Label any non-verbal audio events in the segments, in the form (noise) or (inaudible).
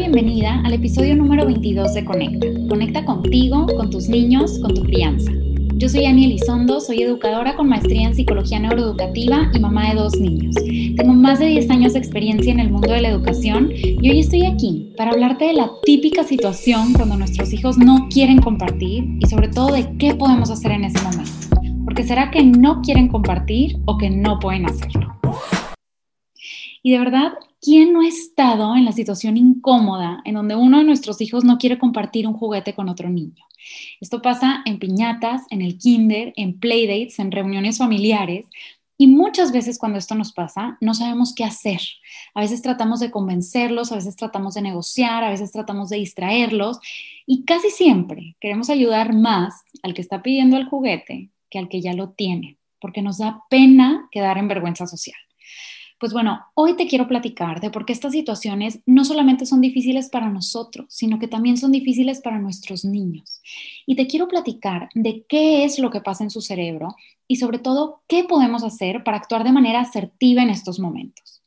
bienvenida al episodio número 22 de Conecta. Conecta contigo, con tus niños, con tu crianza. Yo soy Ani Elizondo, soy educadora con maestría en psicología neuroeducativa y mamá de dos niños. Tengo más de 10 años de experiencia en el mundo de la educación y hoy estoy aquí para hablarte de la típica situación cuando nuestros hijos no quieren compartir y sobre todo de qué podemos hacer en ese momento. Porque será que no quieren compartir o que no pueden hacerlo. Y de verdad, ¿quién no ha estado en la situación incómoda en donde uno de nuestros hijos no quiere compartir un juguete con otro niño? Esto pasa en piñatas, en el kinder, en playdates, en reuniones familiares. Y muchas veces cuando esto nos pasa, no sabemos qué hacer. A veces tratamos de convencerlos, a veces tratamos de negociar, a veces tratamos de distraerlos. Y casi siempre queremos ayudar más al que está pidiendo el juguete que al que ya lo tiene, porque nos da pena quedar en vergüenza social. Pues bueno, hoy te quiero platicar de por qué estas situaciones no solamente son difíciles para nosotros, sino que también son difíciles para nuestros niños. Y te quiero platicar de qué es lo que pasa en su cerebro y sobre todo qué podemos hacer para actuar de manera asertiva en estos momentos.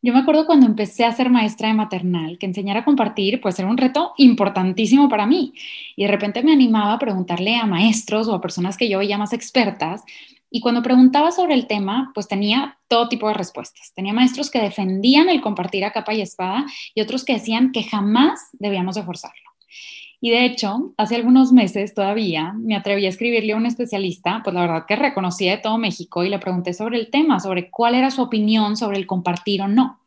Yo me acuerdo cuando empecé a ser maestra de maternal, que enseñar a compartir pues era un reto importantísimo para mí. Y de repente me animaba a preguntarle a maestros o a personas que yo veía más expertas y cuando preguntaba sobre el tema, pues tenía todo tipo de respuestas. Tenía maestros que defendían el compartir a capa y espada y otros que decían que jamás debíamos de forzarlo. Y de hecho, hace algunos meses todavía me atreví a escribirle a un especialista, pues la verdad que reconocía de todo México y le pregunté sobre el tema, sobre cuál era su opinión sobre el compartir o no.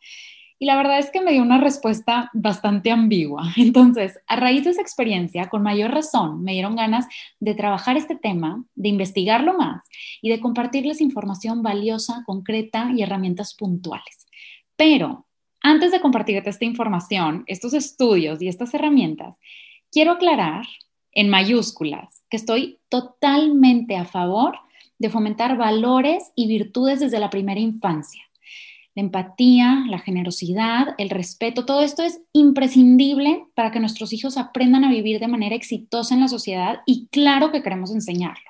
Y la verdad es que me dio una respuesta bastante ambigua. (laughs) Entonces, a raíz de esa experiencia, con mayor razón, me dieron ganas de trabajar este tema, de investigarlo más y de compartirles información valiosa, concreta y herramientas puntuales. Pero antes de compartirte esta información, estos estudios y estas herramientas, quiero aclarar en mayúsculas que estoy totalmente a favor de fomentar valores y virtudes desde la primera infancia la empatía, la generosidad, el respeto, todo esto es imprescindible para que nuestros hijos aprendan a vivir de manera exitosa en la sociedad y claro que queremos enseñarlo.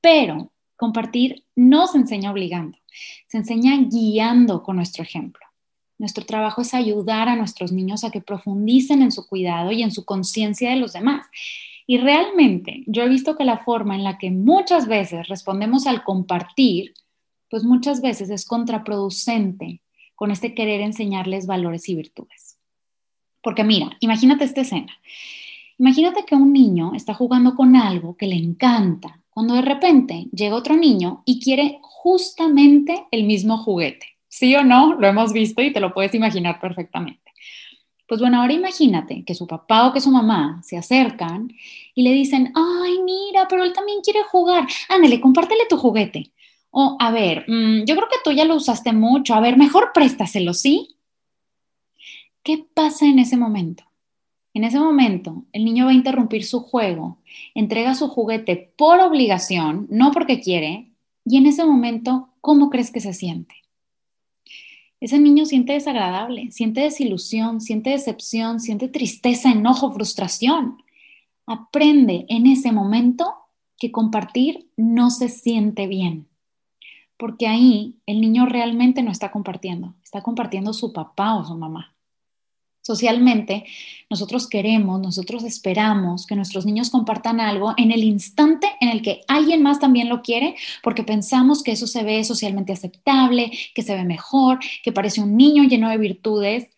Pero compartir no se enseña obligando, se enseña guiando con nuestro ejemplo. Nuestro trabajo es ayudar a nuestros niños a que profundicen en su cuidado y en su conciencia de los demás. Y realmente yo he visto que la forma en la que muchas veces respondemos al compartir pues muchas veces es contraproducente con este querer enseñarles valores y virtudes. Porque mira, imagínate esta escena. Imagínate que un niño está jugando con algo que le encanta, cuando de repente llega otro niño y quiere justamente el mismo juguete. ¿Sí o no? Lo hemos visto y te lo puedes imaginar perfectamente. Pues bueno, ahora imagínate que su papá o que su mamá se acercan y le dicen, ay, mira, pero él también quiere jugar. Ándale, compártele tu juguete. O, a ver, mm, yo creo que tú ya lo usaste mucho, a ver, mejor préstaselo, ¿sí? ¿Qué pasa en ese momento? En ese momento, el niño va a interrumpir su juego, entrega su juguete por obligación, no porque quiere, y en ese momento, ¿cómo crees que se siente? Ese niño siente desagradable, siente desilusión, siente decepción, siente tristeza, enojo, frustración. Aprende en ese momento que compartir no se siente bien porque ahí el niño realmente no está compartiendo, está compartiendo su papá o su mamá. Socialmente, nosotros queremos, nosotros esperamos que nuestros niños compartan algo en el instante en el que alguien más también lo quiere, porque pensamos que eso se ve socialmente aceptable, que se ve mejor, que parece un niño lleno de virtudes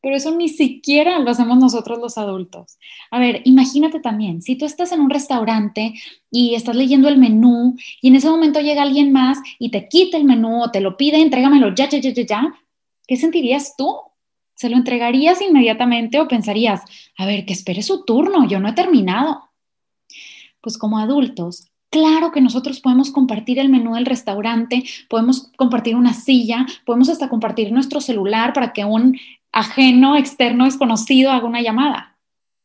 pero eso ni siquiera lo hacemos nosotros los adultos. A ver, imagínate también, si tú estás en un restaurante y estás leyendo el menú y en ese momento llega alguien más y te quita el menú o te lo pide, entrégamelo ya, ya, ya, ya, ya, ¿qué sentirías tú? ¿Se lo entregarías inmediatamente o pensarías, a ver, que espere su turno, yo no he terminado? Pues como adultos, Claro que nosotros podemos compartir el menú del restaurante, podemos compartir una silla, podemos hasta compartir nuestro celular para que un ajeno, externo, desconocido haga una llamada.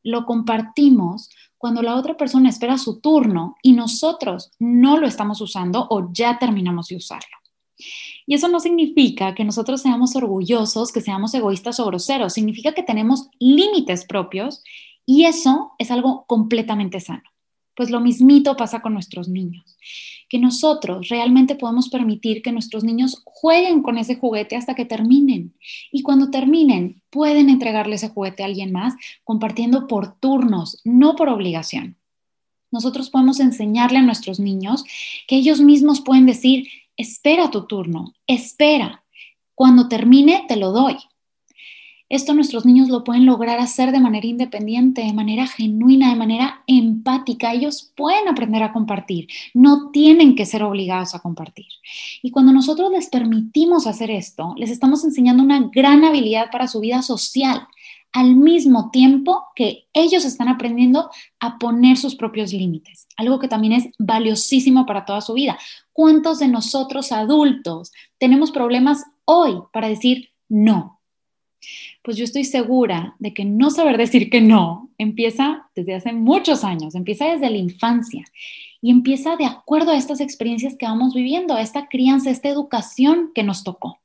Lo compartimos cuando la otra persona espera su turno y nosotros no lo estamos usando o ya terminamos de usarlo. Y eso no significa que nosotros seamos orgullosos, que seamos egoístas o groseros, significa que tenemos límites propios y eso es algo completamente sano. Pues lo mismito pasa con nuestros niños, que nosotros realmente podemos permitir que nuestros niños jueguen con ese juguete hasta que terminen. Y cuando terminen, pueden entregarle ese juguete a alguien más compartiendo por turnos, no por obligación. Nosotros podemos enseñarle a nuestros niños que ellos mismos pueden decir, espera tu turno, espera, cuando termine te lo doy. Esto nuestros niños lo pueden lograr hacer de manera independiente, de manera genuina, de manera empática. Ellos pueden aprender a compartir, no tienen que ser obligados a compartir. Y cuando nosotros les permitimos hacer esto, les estamos enseñando una gran habilidad para su vida social, al mismo tiempo que ellos están aprendiendo a poner sus propios límites, algo que también es valiosísimo para toda su vida. ¿Cuántos de nosotros adultos tenemos problemas hoy para decir no? Pues yo estoy segura de que no saber decir que no empieza desde hace muchos años, empieza desde la infancia y empieza de acuerdo a estas experiencias que vamos viviendo, a esta crianza, a esta educación que nos tocó.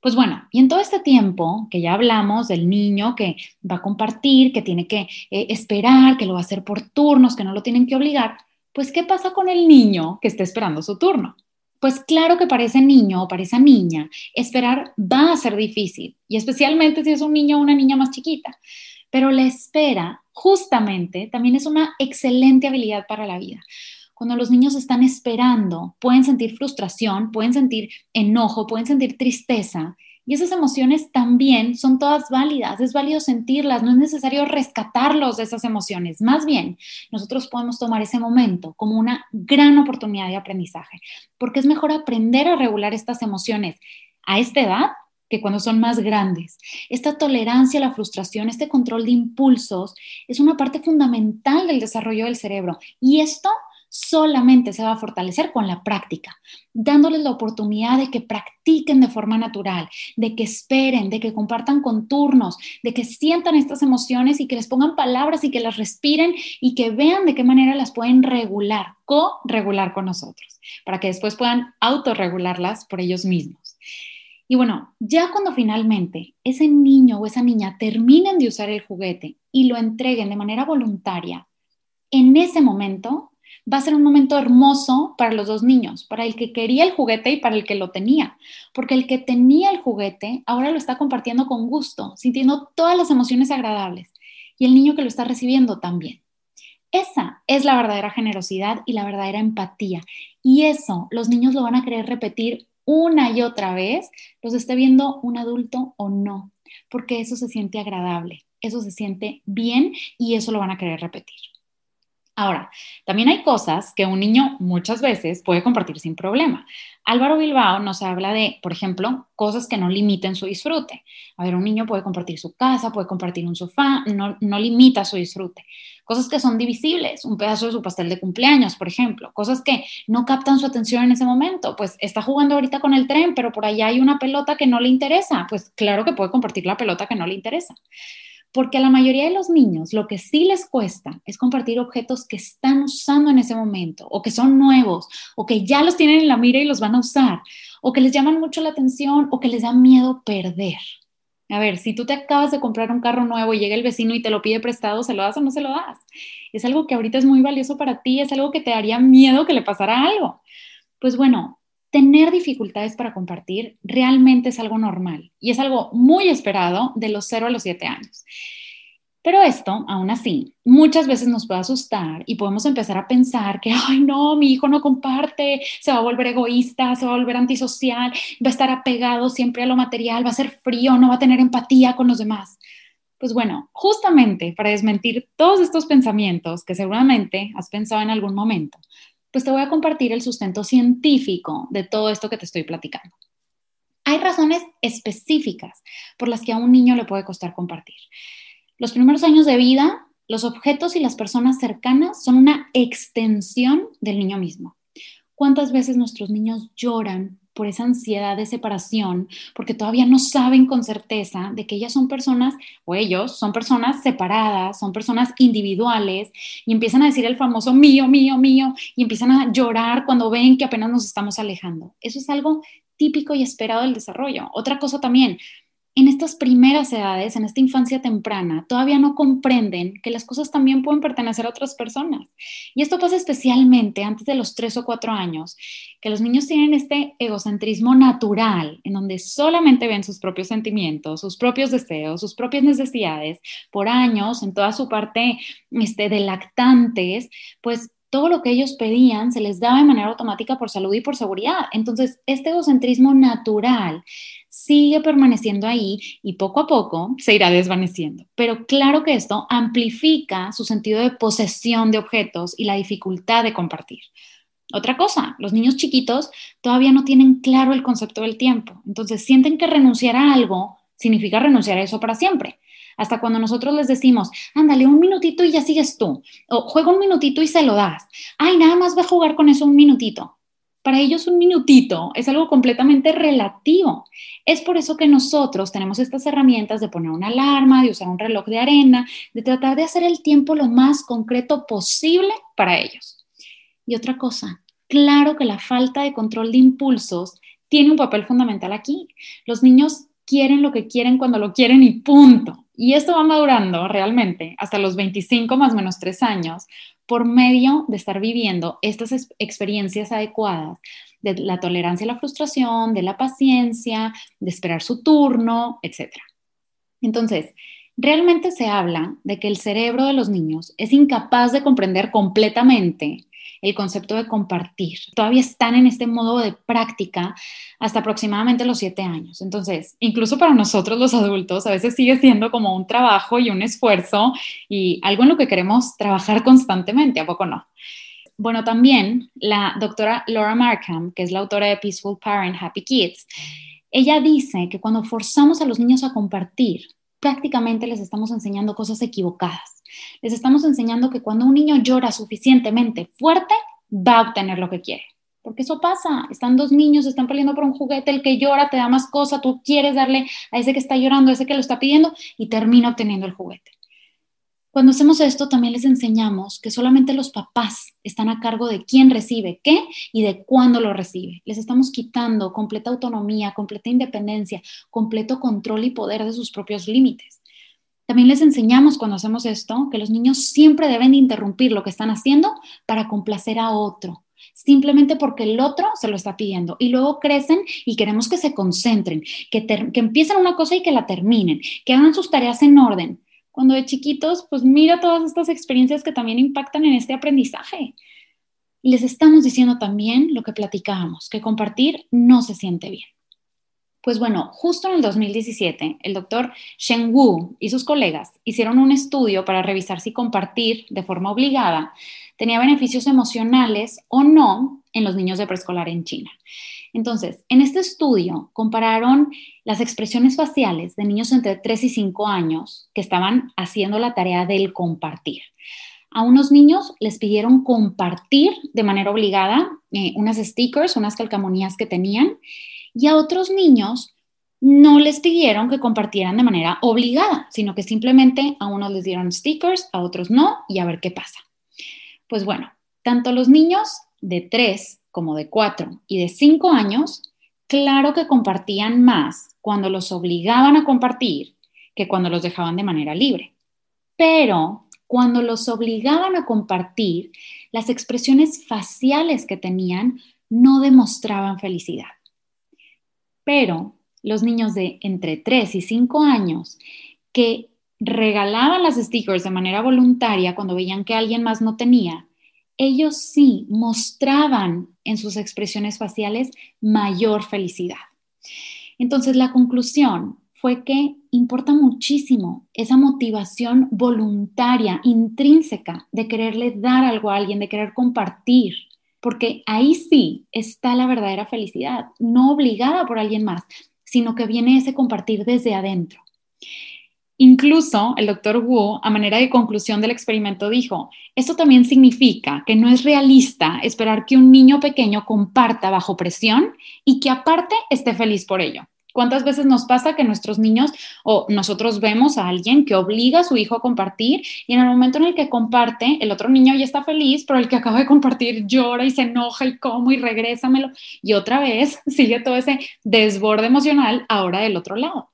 Pues bueno, y en todo este tiempo que ya hablamos del niño que va a compartir, que tiene que eh, esperar, que lo va a hacer por turnos, que no lo tienen que obligar, pues ¿qué pasa con el niño que está esperando su turno? Pues claro que para ese niño o para esa niña esperar va a ser difícil, y especialmente si es un niño o una niña más chiquita. Pero la espera, justamente, también es una excelente habilidad para la vida. Cuando los niños están esperando, pueden sentir frustración, pueden sentir enojo, pueden sentir tristeza, y esas emociones también son todas válidas, es válido sentirlas, no es necesario rescatarlos de esas emociones. Más bien, nosotros podemos tomar ese momento como una gran oportunidad de aprendizaje, porque es mejor aprender a regular estas emociones a esta edad que cuando son más grandes. Esta tolerancia a la frustración, este control de impulsos, es una parte fundamental del desarrollo del cerebro. Y esto solamente se va a fortalecer con la práctica, dándoles la oportunidad de que practiquen de forma natural, de que esperen, de que compartan con turnos, de que sientan estas emociones y que les pongan palabras y que las respiren y que vean de qué manera las pueden regular, co-regular con nosotros, para que después puedan autorregularlas por ellos mismos. Y bueno, ya cuando finalmente ese niño o esa niña terminen de usar el juguete y lo entreguen de manera voluntaria, en ese momento va a ser un momento hermoso para los dos niños, para el que quería el juguete y para el que lo tenía, porque el que tenía el juguete ahora lo está compartiendo con gusto, sintiendo todas las emociones agradables, y el niño que lo está recibiendo también. Esa es la verdadera generosidad y la verdadera empatía, y eso los niños lo van a querer repetir una y otra vez, los esté viendo un adulto o no, porque eso se siente agradable, eso se siente bien y eso lo van a querer repetir. Ahora, también hay cosas que un niño muchas veces puede compartir sin problema. Álvaro Bilbao nos habla de, por ejemplo, cosas que no limiten su disfrute. A ver, un niño puede compartir su casa, puede compartir un sofá, no, no limita su disfrute. Cosas que son divisibles, un pedazo de su pastel de cumpleaños, por ejemplo. Cosas que no captan su atención en ese momento. Pues está jugando ahorita con el tren, pero por allá hay una pelota que no le interesa. Pues claro que puede compartir la pelota que no le interesa. Porque a la mayoría de los niños lo que sí les cuesta es compartir objetos que están usando en ese momento, o que son nuevos, o que ya los tienen en la mira y los van a usar, o que les llaman mucho la atención, o que les da miedo perder. A ver, si tú te acabas de comprar un carro nuevo y llega el vecino y te lo pide prestado, ¿se lo das o no se lo das? Es algo que ahorita es muy valioso para ti, es algo que te daría miedo que le pasara algo. Pues bueno, tener dificultades para compartir realmente es algo normal y es algo muy esperado de los 0 a los 7 años. Pero esto, aún así, muchas veces nos puede asustar y podemos empezar a pensar que, ay, no, mi hijo no comparte, se va a volver egoísta, se va a volver antisocial, va a estar apegado siempre a lo material, va a ser frío, no va a tener empatía con los demás. Pues bueno, justamente para desmentir todos estos pensamientos que seguramente has pensado en algún momento, pues te voy a compartir el sustento científico de todo esto que te estoy platicando. Hay razones específicas por las que a un niño le puede costar compartir. Los primeros años de vida, los objetos y las personas cercanas son una extensión del niño mismo. ¿Cuántas veces nuestros niños lloran por esa ansiedad de separación, porque todavía no saben con certeza de que ellas son personas, o ellos son personas separadas, son personas individuales, y empiezan a decir el famoso mío, mío, mío, y empiezan a llorar cuando ven que apenas nos estamos alejando. Eso es algo típico y esperado del desarrollo. Otra cosa también, en estas primeras edades, en esta infancia temprana, todavía no comprenden que las cosas también pueden pertenecer a otras personas. Y esto pasa especialmente antes de los tres o cuatro años, que los niños tienen este egocentrismo natural, en donde solamente ven sus propios sentimientos, sus propios deseos, sus propias necesidades. Por años, en toda su parte este, de lactantes, pues todo lo que ellos pedían se les daba de manera automática por salud y por seguridad. Entonces, este egocentrismo natural sigue permaneciendo ahí y poco a poco se irá desvaneciendo. Pero claro que esto amplifica su sentido de posesión de objetos y la dificultad de compartir. Otra cosa, los niños chiquitos todavía no tienen claro el concepto del tiempo, entonces sienten que renunciar a algo significa renunciar a eso para siempre. Hasta cuando nosotros les decimos, ándale un minutito y ya sigues tú, o juega un minutito y se lo das, ay, nada más va a jugar con eso un minutito. Para ellos un minutito es algo completamente relativo. Es por eso que nosotros tenemos estas herramientas de poner una alarma, de usar un reloj de arena, de tratar de hacer el tiempo lo más concreto posible para ellos. Y otra cosa, claro que la falta de control de impulsos tiene un papel fundamental aquí. Los niños quieren lo que quieren cuando lo quieren y punto. Y esto va madurando realmente hasta los 25 más menos 3 años, por medio de estar viviendo estas experiencias adecuadas de la tolerancia a la frustración, de la paciencia, de esperar su turno, etc. Entonces, realmente se habla de que el cerebro de los niños es incapaz de comprender completamente el concepto de compartir. Todavía están en este modo de práctica hasta aproximadamente los siete años. Entonces, incluso para nosotros los adultos, a veces sigue siendo como un trabajo y un esfuerzo y algo en lo que queremos trabajar constantemente, ¿a poco no? Bueno, también la doctora Laura Markham, que es la autora de Peaceful Parent, Happy Kids, ella dice que cuando forzamos a los niños a compartir, prácticamente les estamos enseñando cosas equivocadas. Les estamos enseñando que cuando un niño llora suficientemente fuerte, va a obtener lo que quiere. Porque eso pasa, están dos niños, están peleando por un juguete, el que llora te da más cosa, tú quieres darle a ese que está llorando, a ese que lo está pidiendo y termina obteniendo el juguete. Cuando hacemos esto, también les enseñamos que solamente los papás están a cargo de quién recibe qué y de cuándo lo recibe. Les estamos quitando completa autonomía, completa independencia, completo control y poder de sus propios límites. También les enseñamos cuando hacemos esto que los niños siempre deben interrumpir lo que están haciendo para complacer a otro, simplemente porque el otro se lo está pidiendo. Y luego crecen y queremos que se concentren, que, que empiecen una cosa y que la terminen, que hagan sus tareas en orden. Cuando de chiquitos, pues mira todas estas experiencias que también impactan en este aprendizaje. Les estamos diciendo también lo que platicábamos, que compartir no se siente bien. Pues bueno, justo en el 2017, el doctor Shen Wu y sus colegas hicieron un estudio para revisar si compartir de forma obligada tenía beneficios emocionales o no en los niños de preescolar en China. Entonces, en este estudio compararon las expresiones faciales de niños entre 3 y 5 años que estaban haciendo la tarea del compartir. A unos niños les pidieron compartir de manera obligada eh, unas stickers, unas calcamonías que tenían, y a otros niños no les pidieron que compartieran de manera obligada, sino que simplemente a unos les dieron stickers, a otros no, y a ver qué pasa. Pues bueno, tanto los niños de 3 como de 4 y de 5 años, claro que compartían más cuando los obligaban a compartir que cuando los dejaban de manera libre. Pero cuando los obligaban a compartir, las expresiones faciales que tenían no demostraban felicidad. Pero los niños de entre 3 y 5 años que regalaban las stickers de manera voluntaria cuando veían que alguien más no tenía, ellos sí mostraban en sus expresiones faciales mayor felicidad. Entonces la conclusión fue que importa muchísimo esa motivación voluntaria, intrínseca, de quererle dar algo a alguien, de querer compartir porque ahí sí está la verdadera felicidad, no obligada por alguien más, sino que viene ese compartir desde adentro. Incluso el doctor Wu, a manera de conclusión del experimento, dijo, esto también significa que no es realista esperar que un niño pequeño comparta bajo presión y que aparte esté feliz por ello. ¿Cuántas veces nos pasa que nuestros niños o nosotros vemos a alguien que obliga a su hijo a compartir y en el momento en el que comparte, el otro niño ya está feliz, pero el que acaba de compartir llora y se enoja y como y regrésamelo y otra vez sigue todo ese desborde emocional ahora del otro lado?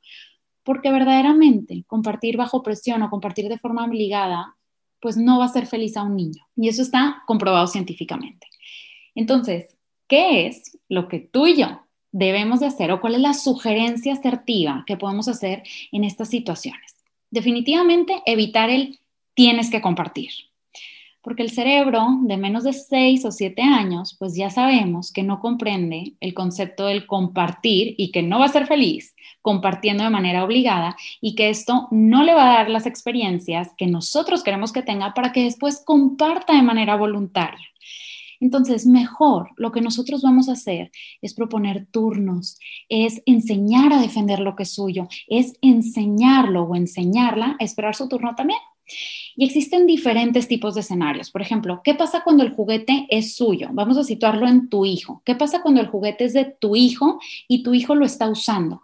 Porque verdaderamente compartir bajo presión o compartir de forma obligada, pues no va a ser feliz a un niño. Y eso está comprobado científicamente. Entonces, ¿qué es lo que tú y yo debemos de hacer o cuál es la sugerencia asertiva que podemos hacer en estas situaciones? Definitivamente evitar el tienes que compartir porque el cerebro de menos de 6 o 7 años, pues ya sabemos que no comprende el concepto del compartir y que no va a ser feliz compartiendo de manera obligada y que esto no le va a dar las experiencias que nosotros queremos que tenga para que después comparta de manera voluntaria. Entonces, mejor lo que nosotros vamos a hacer es proponer turnos, es enseñar a defender lo que es suyo, es enseñarlo o enseñarla a esperar su turno también. Y existen diferentes tipos de escenarios. Por ejemplo, ¿qué pasa cuando el juguete es suyo? Vamos a situarlo en tu hijo. ¿Qué pasa cuando el juguete es de tu hijo y tu hijo lo está usando?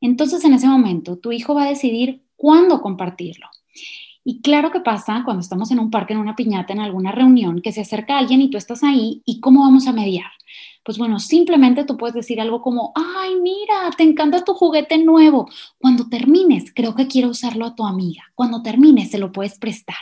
Entonces, en ese momento, tu hijo va a decidir cuándo compartirlo. Y claro que pasa cuando estamos en un parque, en una piñata, en alguna reunión, que se acerca alguien y tú estás ahí y cómo vamos a mediar. Pues bueno, simplemente tú puedes decir algo como, ay, mira, te encanta tu juguete nuevo. Cuando termines, creo que quiero usarlo a tu amiga. Cuando termines, se lo puedes prestar.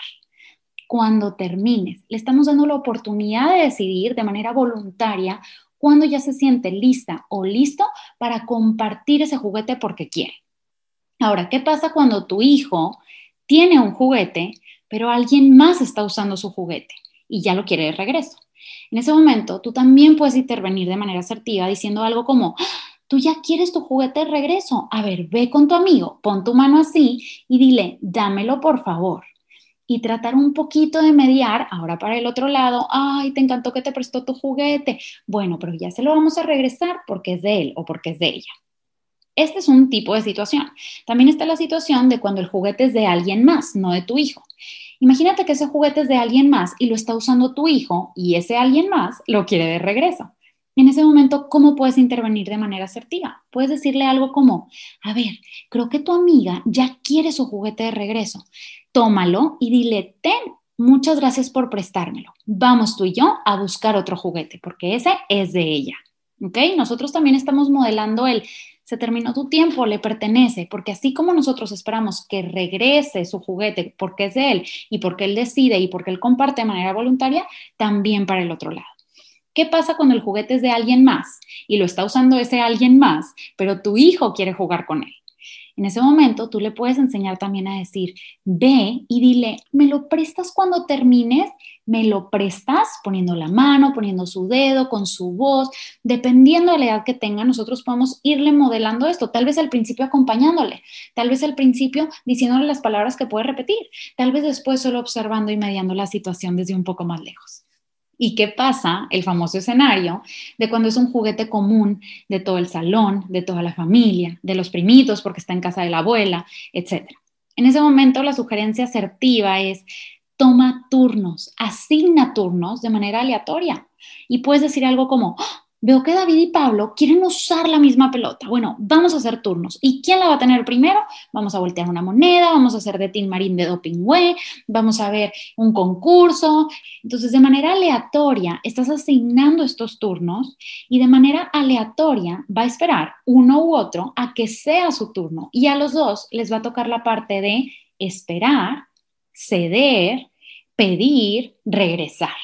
Cuando termines, le estamos dando la oportunidad de decidir de manera voluntaria cuando ya se siente lista o listo para compartir ese juguete porque quiere. Ahora, ¿qué pasa cuando tu hijo tiene un juguete, pero alguien más está usando su juguete y ya lo quiere de regreso? En ese momento, tú también puedes intervenir de manera asertiva diciendo algo como, ah, tú ya quieres tu juguete de regreso. A ver, ve con tu amigo, pon tu mano así y dile, dámelo por favor. Y tratar un poquito de mediar, ahora para el otro lado, ay, te encantó que te prestó tu juguete. Bueno, pero ya se lo vamos a regresar porque es de él o porque es de ella. Este es un tipo de situación. También está la situación de cuando el juguete es de alguien más, no de tu hijo. Imagínate que ese juguete es de alguien más y lo está usando tu hijo y ese alguien más lo quiere de regreso. En ese momento, ¿cómo puedes intervenir de manera asertiva? Puedes decirle algo como, a ver, creo que tu amiga ya quiere su juguete de regreso. Tómalo y dile, ten, muchas gracias por prestármelo. Vamos tú y yo a buscar otro juguete, porque ese es de ella. ¿Ok? Nosotros también estamos modelando el se terminó tu tiempo, le pertenece, porque así como nosotros esperamos que regrese su juguete porque es de él y porque él decide y porque él comparte de manera voluntaria, también para el otro lado. ¿Qué pasa cuando el juguete es de alguien más y lo está usando ese alguien más, pero tu hijo quiere jugar con él? En ese momento tú le puedes enseñar también a decir, ve y dile, ¿me lo prestas cuando termines? ¿Me lo prestas? Poniendo la mano, poniendo su dedo, con su voz. Dependiendo de la edad que tenga, nosotros podemos irle modelando esto. Tal vez al principio acompañándole, tal vez al principio diciéndole las palabras que puede repetir, tal vez después solo observando y mediando la situación desde un poco más lejos. ¿Y qué pasa? El famoso escenario de cuando es un juguete común de todo el salón, de toda la familia, de los primitos porque está en casa de la abuela, etc. En ese momento la sugerencia asertiva es toma turnos, asigna turnos de manera aleatoria. Y puedes decir algo como, ¡Ah! Veo que David y Pablo quieren usar la misma pelota. Bueno, vamos a hacer turnos. ¿Y quién la va a tener primero? Vamos a voltear una moneda, vamos a hacer de Team Marín de Doping Way, vamos a ver un concurso. Entonces, de manera aleatoria, estás asignando estos turnos y de manera aleatoria va a esperar uno u otro a que sea su turno. Y a los dos les va a tocar la parte de esperar, ceder, pedir, regresar.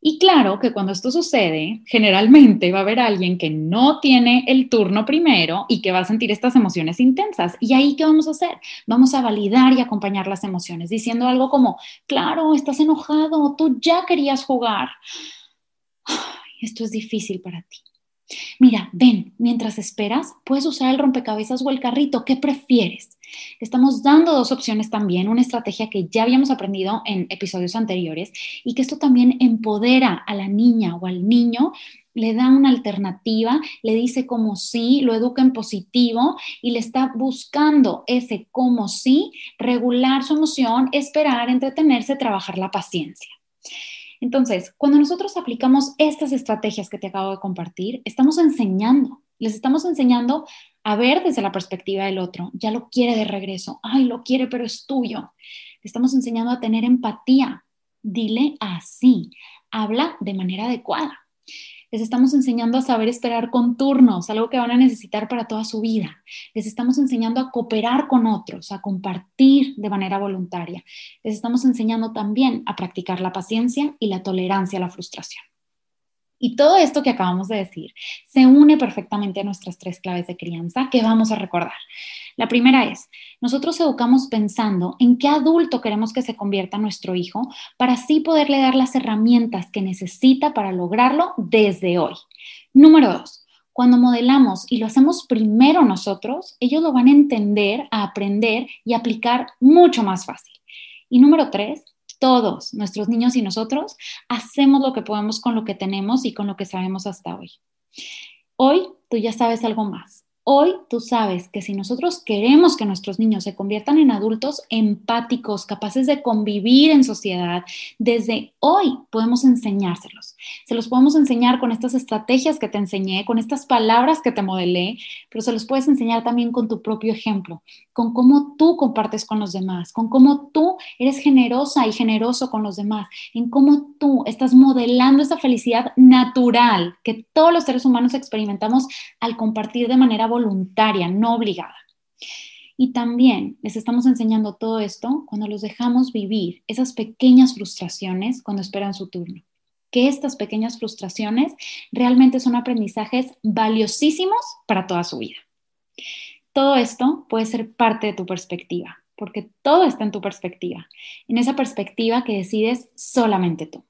Y claro que cuando esto sucede, generalmente va a haber alguien que no tiene el turno primero y que va a sentir estas emociones intensas. ¿Y ahí qué vamos a hacer? Vamos a validar y acompañar las emociones diciendo algo como, claro, estás enojado, tú ya querías jugar. esto es difícil para ti. Mira, ven, mientras esperas, puedes usar el rompecabezas o el carrito. ¿Qué prefieres? Estamos dando dos opciones también, una estrategia que ya habíamos aprendido en episodios anteriores y que esto también empodera a la niña o al niño le da una alternativa, le dice como sí, lo educa en positivo y le está buscando ese como sí, regular su emoción, esperar, entretenerse, trabajar la paciencia. Entonces, cuando nosotros aplicamos estas estrategias que te acabo de compartir, estamos enseñando, les estamos enseñando a ver desde la perspectiva del otro. Ya lo quiere de regreso. Ay, lo quiere, pero es tuyo. Estamos enseñando a tener empatía. Dile así. Habla de manera adecuada. Les estamos enseñando a saber esperar con turnos, algo que van a necesitar para toda su vida. Les estamos enseñando a cooperar con otros, a compartir de manera voluntaria. Les estamos enseñando también a practicar la paciencia y la tolerancia a la frustración. Y todo esto que acabamos de decir se une perfectamente a nuestras tres claves de crianza que vamos a recordar. La primera es, nosotros educamos pensando en qué adulto queremos que se convierta nuestro hijo para así poderle dar las herramientas que necesita para lograrlo desde hoy. Número dos, cuando modelamos y lo hacemos primero nosotros, ellos lo van a entender, a aprender y aplicar mucho más fácil. Y número tres, todos, nuestros niños y nosotros, hacemos lo que podemos con lo que tenemos y con lo que sabemos hasta hoy. Hoy tú ya sabes algo más. Hoy tú sabes que si nosotros queremos que nuestros niños se conviertan en adultos empáticos, capaces de convivir en sociedad, desde hoy podemos enseñárselos. Se los podemos enseñar con estas estrategias que te enseñé, con estas palabras que te modelé, pero se los puedes enseñar también con tu propio ejemplo, con cómo tú compartes con los demás, con cómo tú eres generosa y generoso con los demás, en cómo tú estás modelando esa felicidad natural que todos los seres humanos experimentamos al compartir de manera voluntaria voluntaria, no obligada. Y también les estamos enseñando todo esto cuando los dejamos vivir esas pequeñas frustraciones cuando esperan su turno. Que estas pequeñas frustraciones realmente son aprendizajes valiosísimos para toda su vida. Todo esto puede ser parte de tu perspectiva, porque todo está en tu perspectiva, en esa perspectiva que decides solamente tú.